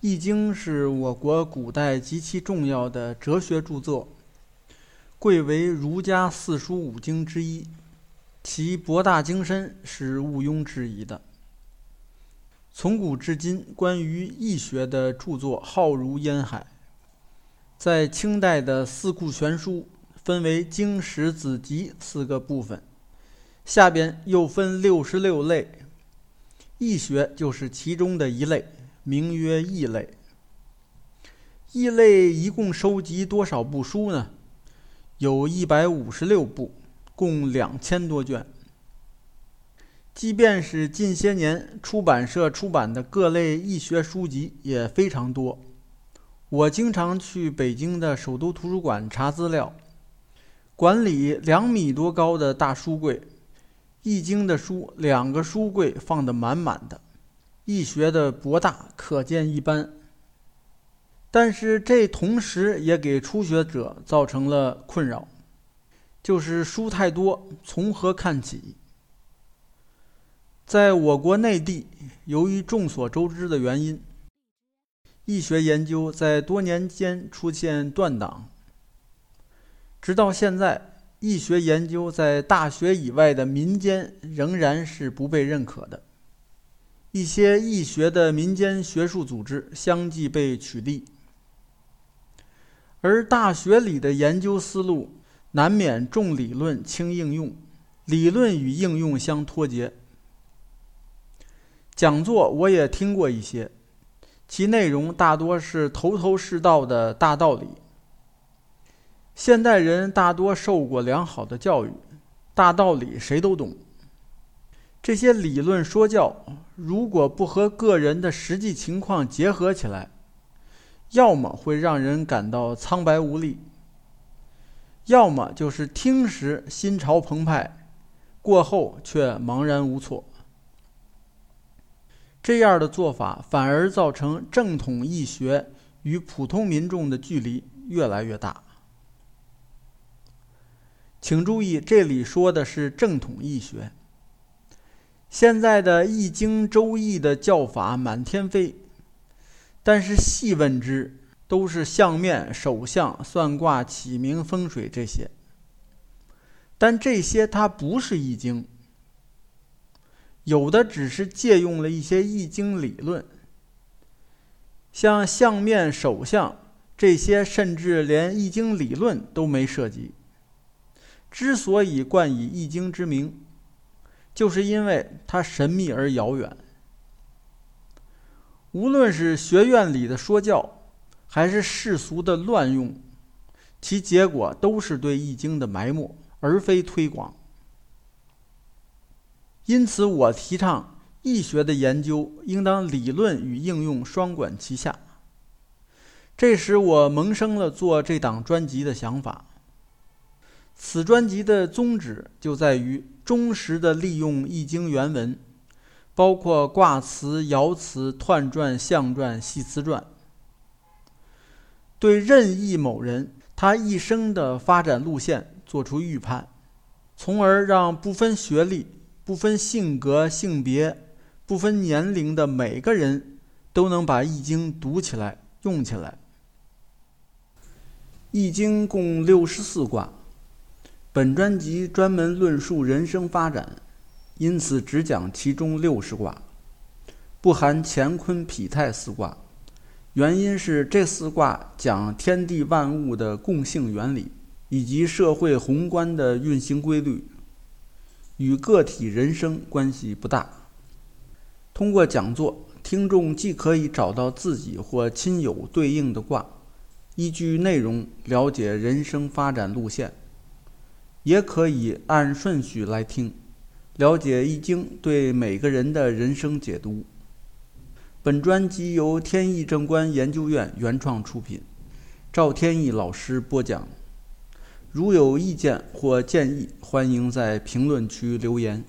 易经》是我国古代极其重要的哲学著作，贵为儒家四书五经之一，其博大精深是毋庸置疑的。从古至今，关于易学的著作浩如烟海。在清代的《四库全书》分为经史子集四个部分，下边又分六十六类，易学就是其中的一类。名曰异类。异类一共收集多少部书呢？有一百五十六部，共两千多卷。即便是近些年出版社出版的各类易学书籍也非常多。我经常去北京的首都图书馆查资料，馆里两米多高的大书柜，易经的书两个书柜放得满满的。易学的博大可见一斑，但是这同时也给初学者造成了困扰，就是书太多，从何看起？在我国内地，由于众所周知的原因，易学研究在多年间出现断档，直到现在，易学研究在大学以外的民间仍然是不被认可的。一些易学的民间学术组织相继被取缔，而大学里的研究思路难免重理论轻应用，理论与应用相脱节。讲座我也听过一些，其内容大多是头头是道的大道理。现代人大多受过良好的教育，大道理谁都懂。这些理论说教，如果不和个人的实际情况结合起来，要么会让人感到苍白无力，要么就是听时心潮澎湃，过后却茫然无措。这样的做法反而造成正统易学与普通民众的距离越来越大。请注意，这里说的是正统易学。现在的《易经》《周易》的教法满天飞，但是细问之，都是相面、手相、算卦、起名、风水这些。但这些它不是《易经》，有的只是借用了一些《易经》理论，像相面、手相这些，甚至连《易经》理论都没涉及。之所以冠以《易经》之名。就是因为它神秘而遥远。无论是学院里的说教，还是世俗的乱用，其结果都是对《易经》的埋没，而非推广。因此，我提倡易学的研究应当理论与应用双管齐下。这使我萌生了做这档专辑的想法。此专辑的宗旨就在于。忠实地利用《易经》原文，包括卦辞、爻辞、彖传、象传、系辞传，对任意某人他一生的发展路线做出预判，从而让不分学历、不分性格、性别、不分年龄的每个人都能把《易经》读起来、用起来。《易经》共六十四卦。本专辑专门论述人生发展，因此只讲其中六十卦，不含乾坤否泰四卦。原因是这四卦讲天地万物的共性原理，以及社会宏观的运行规律，与个体人生关系不大。通过讲座，听众既可以找到自己或亲友对应的卦，依据内容了解人生发展路线。也可以按顺序来听，了解《易经》对每个人的人生解读。本专辑由天意正观研究院原创出品，赵天意老师播讲。如有意见或建议，欢迎在评论区留言。